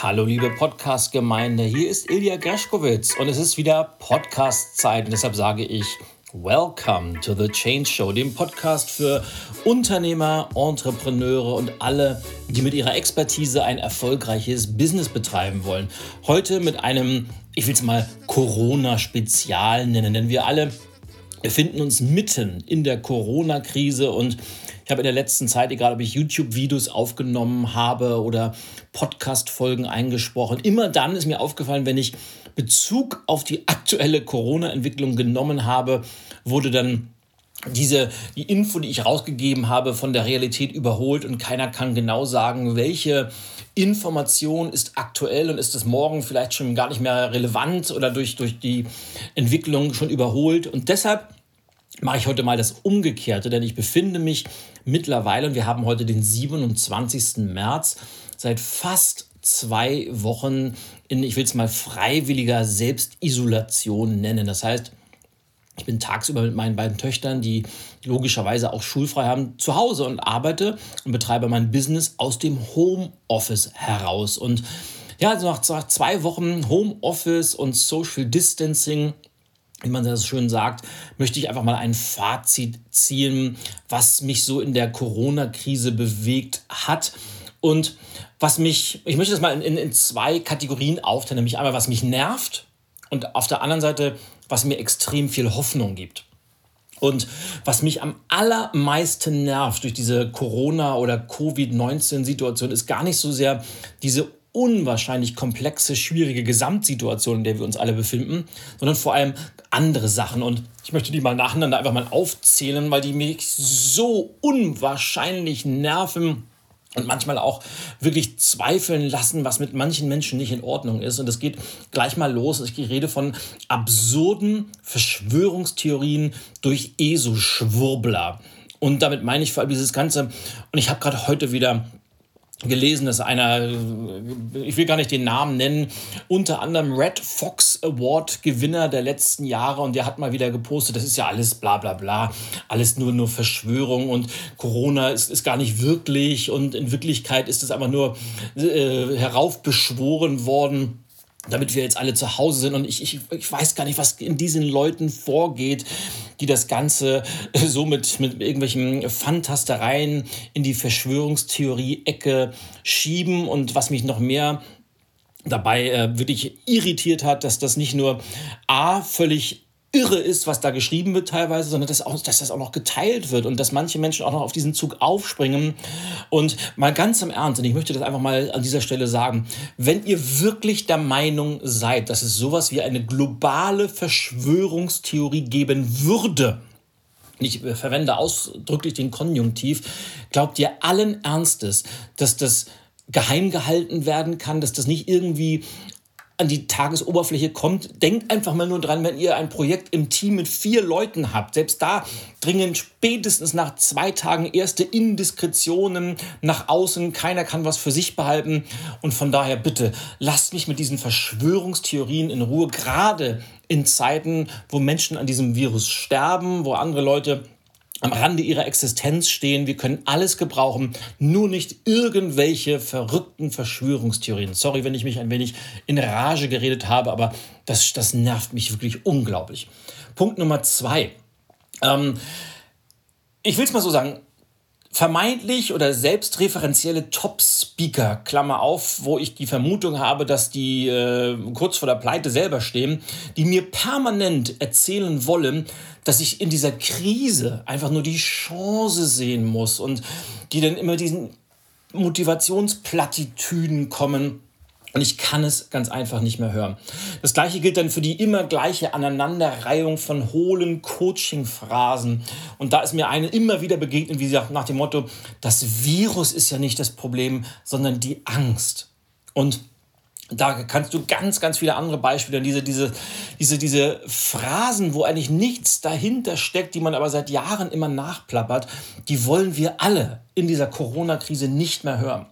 Hallo liebe Podcast-Gemeinde, hier ist Ilja Greschkowitz und es ist wieder Podcast-Zeit und deshalb sage ich Welcome to the Change Show, dem Podcast für Unternehmer, Entrepreneure und alle, die mit ihrer Expertise ein erfolgreiches Business betreiben wollen. Heute mit einem, ich will es mal Corona-Spezial nennen, denn wir alle befinden uns mitten in der Corona-Krise und ich habe in der letzten Zeit, egal ob ich YouTube-Videos aufgenommen habe oder Podcast-Folgen eingesprochen, immer dann ist mir aufgefallen, wenn ich Bezug auf die aktuelle Corona-Entwicklung genommen habe, wurde dann diese, die Info, die ich rausgegeben habe, von der Realität überholt und keiner kann genau sagen, welche Information ist aktuell und ist es morgen vielleicht schon gar nicht mehr relevant oder durch, durch die Entwicklung schon überholt. Und deshalb mache ich heute mal das Umgekehrte, denn ich befinde mich mittlerweile, und wir haben heute den 27. März, seit fast zwei Wochen in, ich will es mal freiwilliger Selbstisolation nennen. Das heißt, ich bin tagsüber mit meinen beiden Töchtern, die logischerweise auch schulfrei haben, zu Hause und arbeite und betreibe mein Business aus dem Homeoffice heraus. Und ja, also nach zwei Wochen Homeoffice und Social Distancing wie man das schön sagt, möchte ich einfach mal ein Fazit ziehen, was mich so in der Corona-Krise bewegt hat. Und was mich, ich möchte das mal in, in zwei Kategorien aufteilen, nämlich einmal, was mich nervt und auf der anderen Seite, was mir extrem viel Hoffnung gibt. Und was mich am allermeisten nervt durch diese Corona- oder Covid-19-Situation, ist gar nicht so sehr diese unwahrscheinlich komplexe, schwierige Gesamtsituation, in der wir uns alle befinden, sondern vor allem andere Sachen. Und ich möchte die mal nacheinander einfach mal aufzählen, weil die mich so unwahrscheinlich nerven und manchmal auch wirklich zweifeln lassen, was mit manchen Menschen nicht in Ordnung ist. Und es geht gleich mal los. Ich rede von absurden Verschwörungstheorien durch ESO-Schwurbler. Und damit meine ich vor allem dieses Ganze. Und ich habe gerade heute wieder gelesen, dass einer, ich will gar nicht den Namen nennen, unter anderem Red Fox Award Gewinner der letzten Jahre und der hat mal wieder gepostet, das ist ja alles bla bla bla, alles nur, nur Verschwörung und Corona ist, ist gar nicht wirklich und in Wirklichkeit ist es einfach nur äh, heraufbeschworen worden damit wir jetzt alle zu Hause sind. Und ich, ich, ich weiß gar nicht, was in diesen Leuten vorgeht, die das Ganze äh, so mit, mit irgendwelchen Fantastereien in die Verschwörungstheorie-Ecke schieben. Und was mich noch mehr dabei äh, wirklich irritiert hat, dass das nicht nur A völlig irre ist, was da geschrieben wird teilweise, sondern dass, auch, dass das auch noch geteilt wird und dass manche Menschen auch noch auf diesen Zug aufspringen. Und mal ganz im Ernst, und ich möchte das einfach mal an dieser Stelle sagen, wenn ihr wirklich der Meinung seid, dass es sowas wie eine globale Verschwörungstheorie geben würde, ich verwende ausdrücklich den Konjunktiv, glaubt ihr allen Ernstes, dass das geheim gehalten werden kann, dass das nicht irgendwie an die Tagesoberfläche kommt. Denkt einfach mal nur dran, wenn ihr ein Projekt im Team mit vier Leuten habt. Selbst da dringen spätestens nach zwei Tagen erste Indiskretionen nach außen. Keiner kann was für sich behalten. Und von daher bitte lasst mich mit diesen Verschwörungstheorien in Ruhe. Gerade in Zeiten, wo Menschen an diesem Virus sterben, wo andere Leute am Rande ihrer Existenz stehen. Wir können alles gebrauchen, nur nicht irgendwelche verrückten Verschwörungstheorien. Sorry, wenn ich mich ein wenig in Rage geredet habe, aber das, das nervt mich wirklich unglaublich. Punkt Nummer zwei. Ähm, ich will es mal so sagen, vermeintlich oder selbstreferenzielle Top-Speaker, Klammer auf, wo ich die Vermutung habe, dass die äh, kurz vor der Pleite selber stehen, die mir permanent erzählen wollen, dass ich in dieser Krise einfach nur die Chance sehen muss und die dann immer diesen Motivationsplattitüden kommen und ich kann es ganz einfach nicht mehr hören. Das gleiche gilt dann für die immer gleiche Aneinanderreihung von hohlen Coaching-Phrasen. Und da ist mir eine immer wieder begegnet, wie gesagt, nach dem Motto, das Virus ist ja nicht das Problem, sondern die Angst. Und da kannst du ganz, ganz viele andere Beispiele, diese, diese, diese, diese Phrasen, wo eigentlich nichts dahinter steckt, die man aber seit Jahren immer nachplappert, die wollen wir alle in dieser Corona-Krise nicht mehr hören.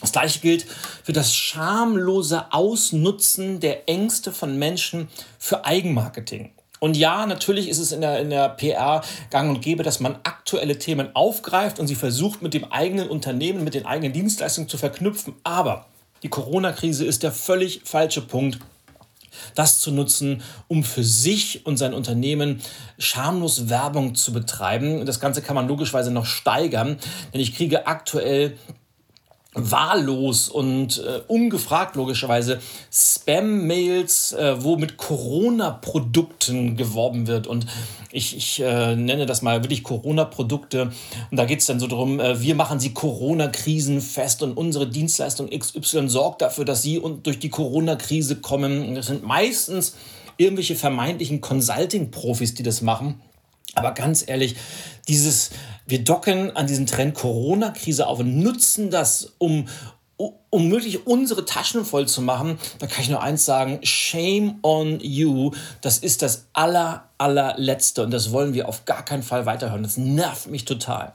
Das gleiche gilt für das schamlose Ausnutzen der Ängste von Menschen für Eigenmarketing. Und ja, natürlich ist es in der, in der PR gang und gäbe, dass man aktuelle Themen aufgreift und sie versucht mit dem eigenen Unternehmen, mit den eigenen Dienstleistungen zu verknüpfen. Aber Die Corona-Krise ist der völlig falsche Punkt, das zu nutzen, um für sich und sein Unternehmen schamlos Werbung zu betreiben. Das Ganze kann man logischerweise noch steigern, denn ich kriege aktuell wahllos und äh, ungefragt logischerweise Spam-Mails, äh, wo mit Corona-Produkten geworben wird. Und ich, ich äh, nenne das mal wirklich Corona-Produkte. Und da geht es dann so darum, äh, wir machen sie Corona-Krisen fest und unsere Dienstleistung XY sorgt dafür, dass sie und durch die Corona-Krise kommen. Das sind meistens irgendwelche vermeintlichen Consulting-Profis, die das machen. Aber ganz ehrlich, dieses, wir docken an diesen Trend Corona-Krise auf und nutzen das, um, um möglich unsere Taschen voll zu machen, da kann ich nur eins sagen, shame on you. Das ist das aller, allerletzte und das wollen wir auf gar keinen Fall weiterhören. Das nervt mich total.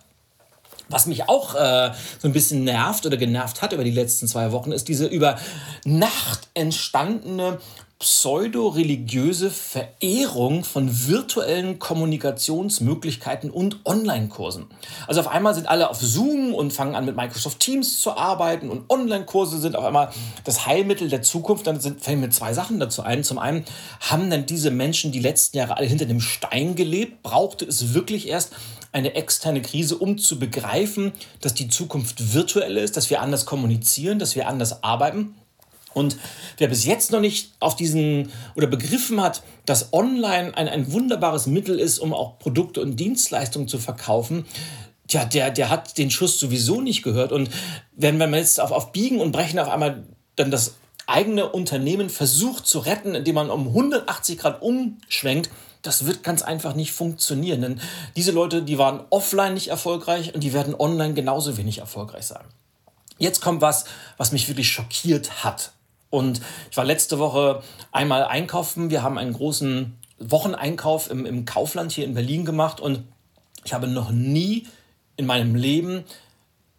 Was mich auch äh, so ein bisschen nervt oder genervt hat über die letzten zwei Wochen, ist diese über Nacht entstandene pseudo-religiöse Verehrung von virtuellen Kommunikationsmöglichkeiten und Online-Kursen. Also auf einmal sind alle auf Zoom und fangen an mit Microsoft Teams zu arbeiten und Online-Kurse sind auf einmal das Heilmittel der Zukunft. Dann sind, fällen mir zwei Sachen dazu ein. Zum einen haben dann diese Menschen die letzten Jahre alle hinter dem Stein gelebt. Brauchte es wirklich erst eine externe Krise, um zu begreifen, dass die Zukunft virtuell ist, dass wir anders kommunizieren, dass wir anders arbeiten. Und wer bis jetzt noch nicht auf diesen oder begriffen hat, dass Online ein, ein wunderbares Mittel ist, um auch Produkte und Dienstleistungen zu verkaufen, tja, der, der hat den Schuss sowieso nicht gehört. Und wenn man jetzt auf, auf Biegen und Brechen auf einmal dann das eigene Unternehmen versucht zu retten, indem man um 180 Grad umschwenkt, das wird ganz einfach nicht funktionieren. Denn diese Leute, die waren offline nicht erfolgreich und die werden online genauso wenig erfolgreich sein. Jetzt kommt was, was mich wirklich schockiert hat. Und ich war letzte Woche einmal einkaufen. Wir haben einen großen Wocheneinkauf im, im Kaufland hier in Berlin gemacht und ich habe noch nie in meinem Leben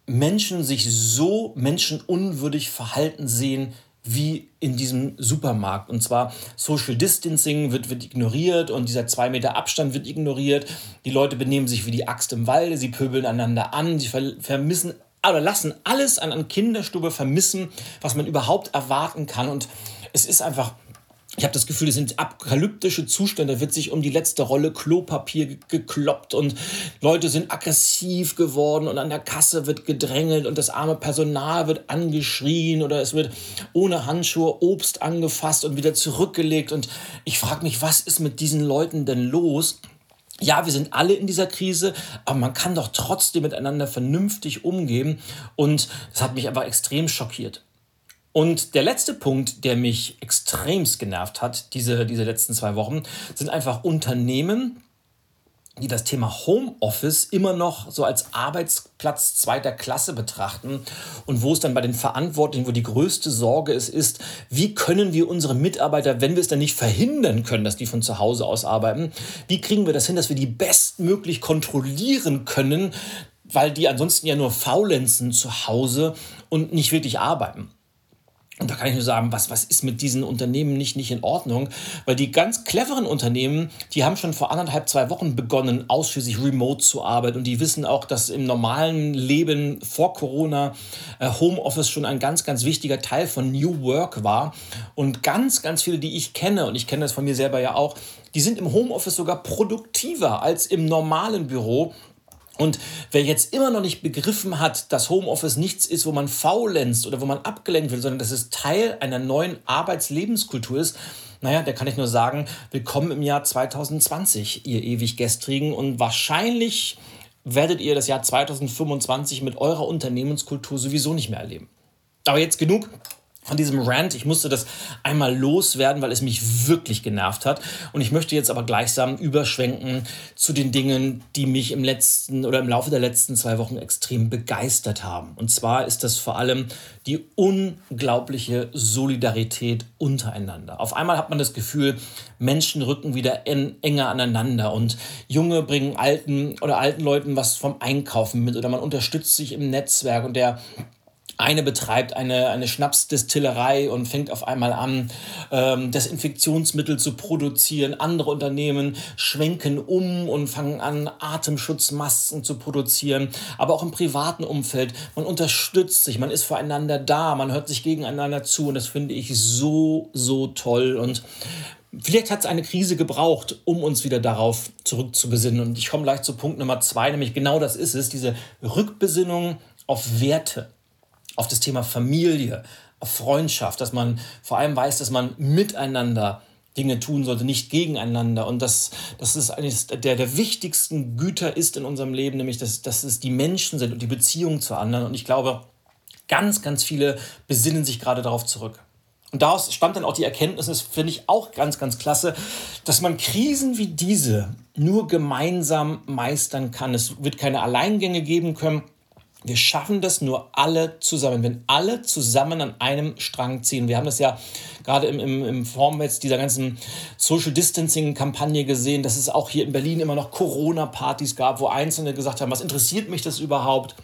Menschen sich so menschenunwürdig verhalten sehen wie in diesem Supermarkt. Und zwar Social Distancing wird, wird ignoriert und dieser zwei Meter Abstand wird ignoriert. Die Leute benehmen sich wie die Axt im Walde, sie pöbeln einander an, sie ver vermissen oder lassen alles an, an Kinderstube vermissen, was man überhaupt erwarten kann. Und es ist einfach ich habe das Gefühl, es sind apokalyptische Zustände, da wird sich um die letzte Rolle Klopapier gekloppt und Leute sind aggressiv geworden und an der Kasse wird gedrängelt und das arme Personal wird angeschrien oder es wird ohne Handschuhe Obst angefasst und wieder zurückgelegt und ich frage mich, was ist mit diesen Leuten denn los? Ja, wir sind alle in dieser Krise, aber man kann doch trotzdem miteinander vernünftig umgehen. Und das hat mich einfach extrem schockiert. Und der letzte Punkt, der mich extremst genervt hat, diese, diese letzten zwei Wochen, sind einfach Unternehmen, die das Thema Homeoffice immer noch so als Arbeitsplatz zweiter Klasse betrachten und wo es dann bei den Verantwortlichen, wo die größte Sorge ist, ist, wie können wir unsere Mitarbeiter, wenn wir es dann nicht verhindern können, dass die von zu Hause aus arbeiten, wie kriegen wir das hin, dass wir die bestmöglich kontrollieren können, weil die ansonsten ja nur faulenzen zu Hause und nicht wirklich arbeiten. Und da kann ich nur sagen, was, was ist mit diesen Unternehmen nicht, nicht in Ordnung? Weil die ganz cleveren Unternehmen, die haben schon vor anderthalb, zwei Wochen begonnen, ausschließlich remote zu arbeiten. Und die wissen auch, dass im normalen Leben vor Corona äh, Homeoffice schon ein ganz, ganz wichtiger Teil von New Work war. Und ganz, ganz viele, die ich kenne, und ich kenne das von mir selber ja auch, die sind im Homeoffice sogar produktiver als im normalen Büro. Und wer jetzt immer noch nicht begriffen hat, dass Homeoffice nichts ist, wo man faulenzt oder wo man abgelenkt wird, sondern dass es Teil einer neuen Arbeitslebenskultur ist, naja, der kann ich nur sagen, willkommen im Jahr 2020, ihr ewig Gestrigen. Und wahrscheinlich werdet ihr das Jahr 2025 mit eurer Unternehmenskultur sowieso nicht mehr erleben. Aber jetzt genug von diesem Rant. Ich musste das einmal loswerden, weil es mich wirklich genervt hat. Und ich möchte jetzt aber gleichsam überschwenken zu den Dingen, die mich im letzten oder im Laufe der letzten zwei Wochen extrem begeistert haben. Und zwar ist das vor allem die unglaubliche Solidarität untereinander. Auf einmal hat man das Gefühl, Menschen rücken wieder enger aneinander und Junge bringen alten oder alten Leuten was vom Einkaufen mit oder man unterstützt sich im Netzwerk und der eine betreibt eine, eine Schnapsdistillerei und fängt auf einmal an, ähm, Desinfektionsmittel zu produzieren. Andere Unternehmen schwenken um und fangen an, Atemschutzmasken zu produzieren. Aber auch im privaten Umfeld. Man unterstützt sich, man ist füreinander da, man hört sich gegeneinander zu. Und das finde ich so, so toll. Und Vielleicht hat es eine Krise gebraucht, um uns wieder darauf zurückzubesinnen. Und ich komme gleich zu Punkt Nummer zwei, nämlich genau das ist es, diese Rückbesinnung auf Werte auf das Thema Familie, auf Freundschaft, dass man vor allem weiß, dass man miteinander Dinge tun sollte, nicht gegeneinander. Und dass, dass es eines der, der wichtigsten Güter ist in unserem Leben, nämlich dass, dass es die Menschen sind und die Beziehung zu anderen. Und ich glaube, ganz, ganz viele besinnen sich gerade darauf zurück. Und daraus stammt dann auch die Erkenntnis, das finde ich auch ganz, ganz klasse, dass man Krisen wie diese nur gemeinsam meistern kann. Es wird keine Alleingänge geben können. Wir schaffen das nur alle zusammen, wenn alle zusammen an einem Strang ziehen. Wir haben das ja gerade im, im, im Form jetzt dieser ganzen Social Distancing-Kampagne gesehen, dass es auch hier in Berlin immer noch Corona-Partys gab, wo Einzelne gesagt haben, was interessiert mich das überhaupt?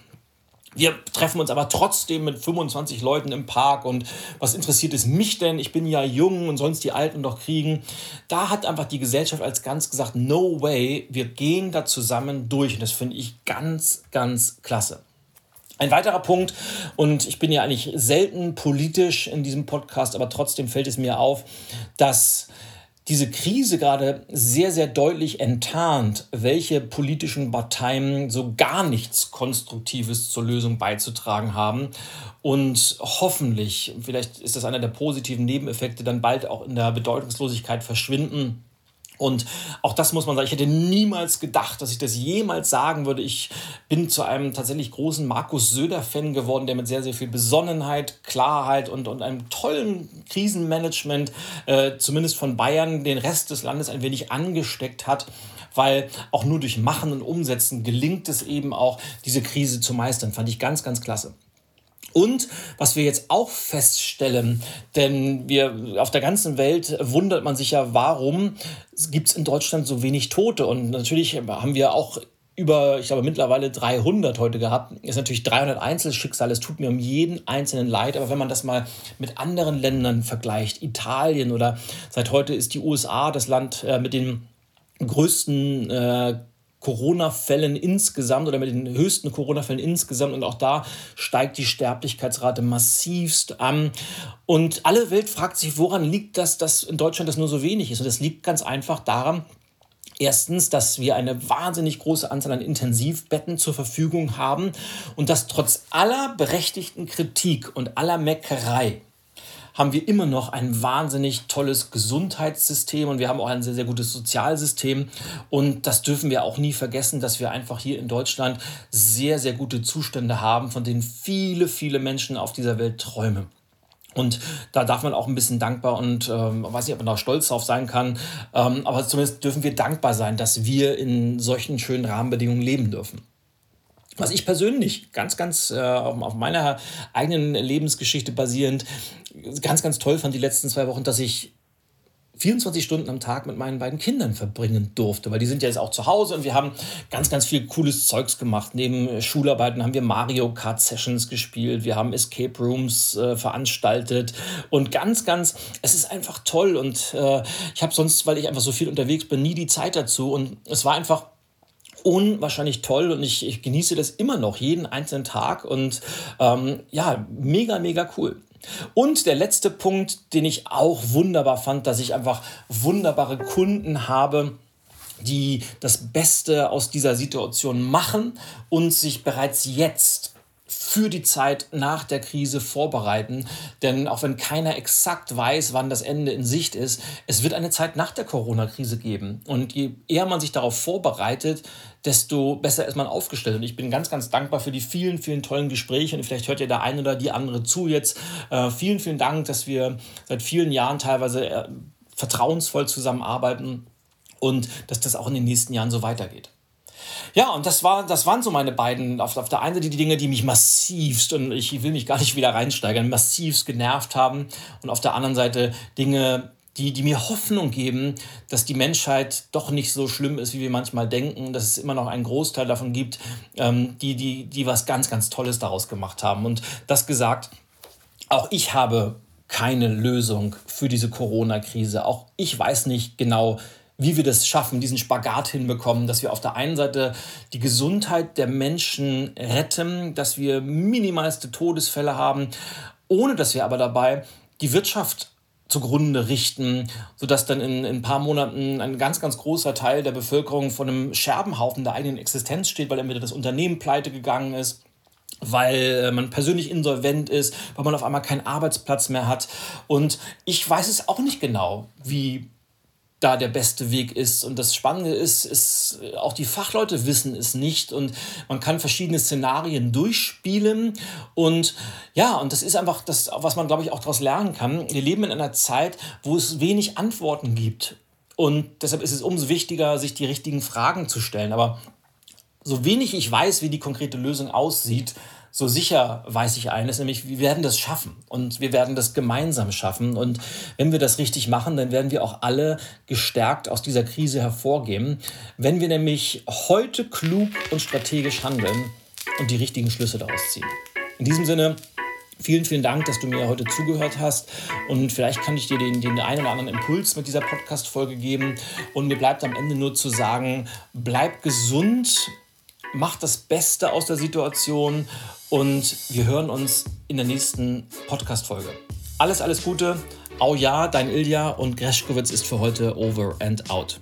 Wir treffen uns aber trotzdem mit 25 Leuten im Park und was interessiert es mich denn? Ich bin ja jung und sonst die Alten doch kriegen. Da hat einfach die Gesellschaft als ganz gesagt, no way, wir gehen da zusammen durch. Und das finde ich ganz, ganz klasse. Ein weiterer Punkt, und ich bin ja eigentlich selten politisch in diesem Podcast, aber trotzdem fällt es mir auf, dass diese Krise gerade sehr, sehr deutlich enttarnt, welche politischen Parteien so gar nichts Konstruktives zur Lösung beizutragen haben. Und hoffentlich, vielleicht ist das einer der positiven Nebeneffekte, dann bald auch in der Bedeutungslosigkeit verschwinden und auch das muss man sagen, ich hätte niemals gedacht, dass ich das jemals sagen würde. Ich bin zu einem tatsächlich großen Markus Söder-Fan geworden, der mit sehr, sehr viel Besonnenheit, Klarheit und, und einem tollen Krisenmanagement, äh, zumindest von Bayern, den Rest des Landes ein wenig angesteckt hat weil auch nur durch Machen und Umsetzen gelingt es eben auch, diese Krise zu meistern. Fand ich ganz, ganz klasse. Und was wir jetzt auch feststellen, denn wir auf der ganzen Welt wundert man sich ja, warum gibt es in Deutschland so wenig Tote? Und natürlich haben wir auch über, ich glaube, mittlerweile 300 heute gehabt. Ist natürlich 300 Einzelschicksale. Es tut mir um jeden einzelnen leid. Aber wenn man das mal mit anderen Ländern vergleicht, Italien oder seit heute ist die USA das Land äh, mit den größten äh, Corona-Fällen insgesamt oder mit den höchsten Corona-Fällen insgesamt. Und auch da steigt die Sterblichkeitsrate massivst an. Und alle Welt fragt sich, woran liegt das, dass in Deutschland das nur so wenig ist? Und das liegt ganz einfach daran, Erstens, dass wir eine wahnsinnig große Anzahl an Intensivbetten zur Verfügung haben und dass trotz aller berechtigten Kritik und aller Meckerei haben wir immer noch ein wahnsinnig tolles Gesundheitssystem und wir haben auch ein sehr, sehr gutes Sozialsystem. Und das dürfen wir auch nie vergessen, dass wir einfach hier in Deutschland sehr, sehr gute Zustände haben, von denen viele, viele Menschen auf dieser Welt träumen. Und da darf man auch ein bisschen dankbar und ähm, weiß nicht, ob man da stolz drauf sein kann, ähm, aber zumindest dürfen wir dankbar sein, dass wir in solchen schönen Rahmenbedingungen leben dürfen. Was ich persönlich ganz, ganz äh, auf meiner eigenen Lebensgeschichte basierend ganz, ganz toll fand die letzten zwei Wochen, dass ich 24 Stunden am Tag mit meinen beiden Kindern verbringen durfte, weil die sind ja jetzt auch zu Hause und wir haben ganz, ganz viel cooles Zeugs gemacht. Neben Schularbeiten haben wir Mario Kart Sessions gespielt, wir haben Escape Rooms äh, veranstaltet und ganz, ganz, es ist einfach toll und äh, ich habe sonst, weil ich einfach so viel unterwegs bin, nie die Zeit dazu und es war einfach unwahrscheinlich toll und ich, ich genieße das immer noch jeden einzelnen Tag und ähm, ja, mega, mega cool. Und der letzte Punkt, den ich auch wunderbar fand, dass ich einfach wunderbare Kunden habe, die das Beste aus dieser Situation machen und sich bereits jetzt für die Zeit nach der Krise vorbereiten. Denn auch wenn keiner exakt weiß, wann das Ende in Sicht ist, es wird eine Zeit nach der Corona-Krise geben. Und je eher man sich darauf vorbereitet, desto besser ist man aufgestellt. Und ich bin ganz, ganz dankbar für die vielen, vielen tollen Gespräche. Und vielleicht hört ihr der eine oder die andere zu jetzt. Äh, vielen, vielen Dank, dass wir seit vielen Jahren teilweise äh, vertrauensvoll zusammenarbeiten und dass das auch in den nächsten Jahren so weitergeht. Ja, und das, war, das waren so meine beiden, auf, auf der einen Seite die Dinge, die mich massivst, und ich will mich gar nicht wieder reinsteigern, massivst genervt haben. Und auf der anderen Seite Dinge, die, die mir Hoffnung geben, dass die Menschheit doch nicht so schlimm ist, wie wir manchmal denken, dass es immer noch einen Großteil davon gibt, ähm, die, die, die was ganz, ganz Tolles daraus gemacht haben. Und das gesagt, auch ich habe keine Lösung für diese Corona-Krise. Auch ich weiß nicht genau, wie wir das schaffen, diesen Spagat hinbekommen, dass wir auf der einen Seite die Gesundheit der Menschen retten, dass wir minimalste Todesfälle haben, ohne dass wir aber dabei die Wirtschaft zugrunde richten, sodass dann in, in, ein paar Monaten ein ganz, ganz großer Teil der Bevölkerung von einem Scherbenhaufen der eigenen Existenz steht, weil entweder das Unternehmen pleite gegangen ist, weil äh, man persönlich insolvent ist, weil man auf einmal keinen Arbeitsplatz mehr hat. Und ich weiß es auch nicht genau, wie da der beste Weg ist. Und das Spannende ist, ist, auch die Fachleute wissen es nicht und man kann verschiedene Szenarien durchspielen. Und ja, und das ist einfach das, was man, glaube ich, auch daraus lernen kann. Wir leben in einer Zeit, wo es wenig Antworten gibt. Und deshalb ist es umso wichtiger, sich die richtigen Fragen zu stellen. Aber so wenig ich weiß, wie die konkrete Lösung aussieht, so sicher weiß ich eines, nämlich wir werden das schaffen und wir werden das gemeinsam schaffen. Und wenn wir das richtig machen, dann werden wir auch alle gestärkt aus dieser Krise hervorgehen. Wenn wir nämlich heute klug und strategisch handeln und die richtigen Schlüsse daraus ziehen. In diesem Sinne, Vielen, vielen Dank, dass du mir heute zugehört hast. Und vielleicht kann ich dir den, den einen oder anderen Impuls mit dieser Podcast-Folge geben. Und mir bleibt am Ende nur zu sagen, bleib gesund, mach das Beste aus der Situation und wir hören uns in der nächsten Podcast-Folge. Alles, alles Gute. Au ja, dein Ilja und Greschkowitz ist für heute over and out.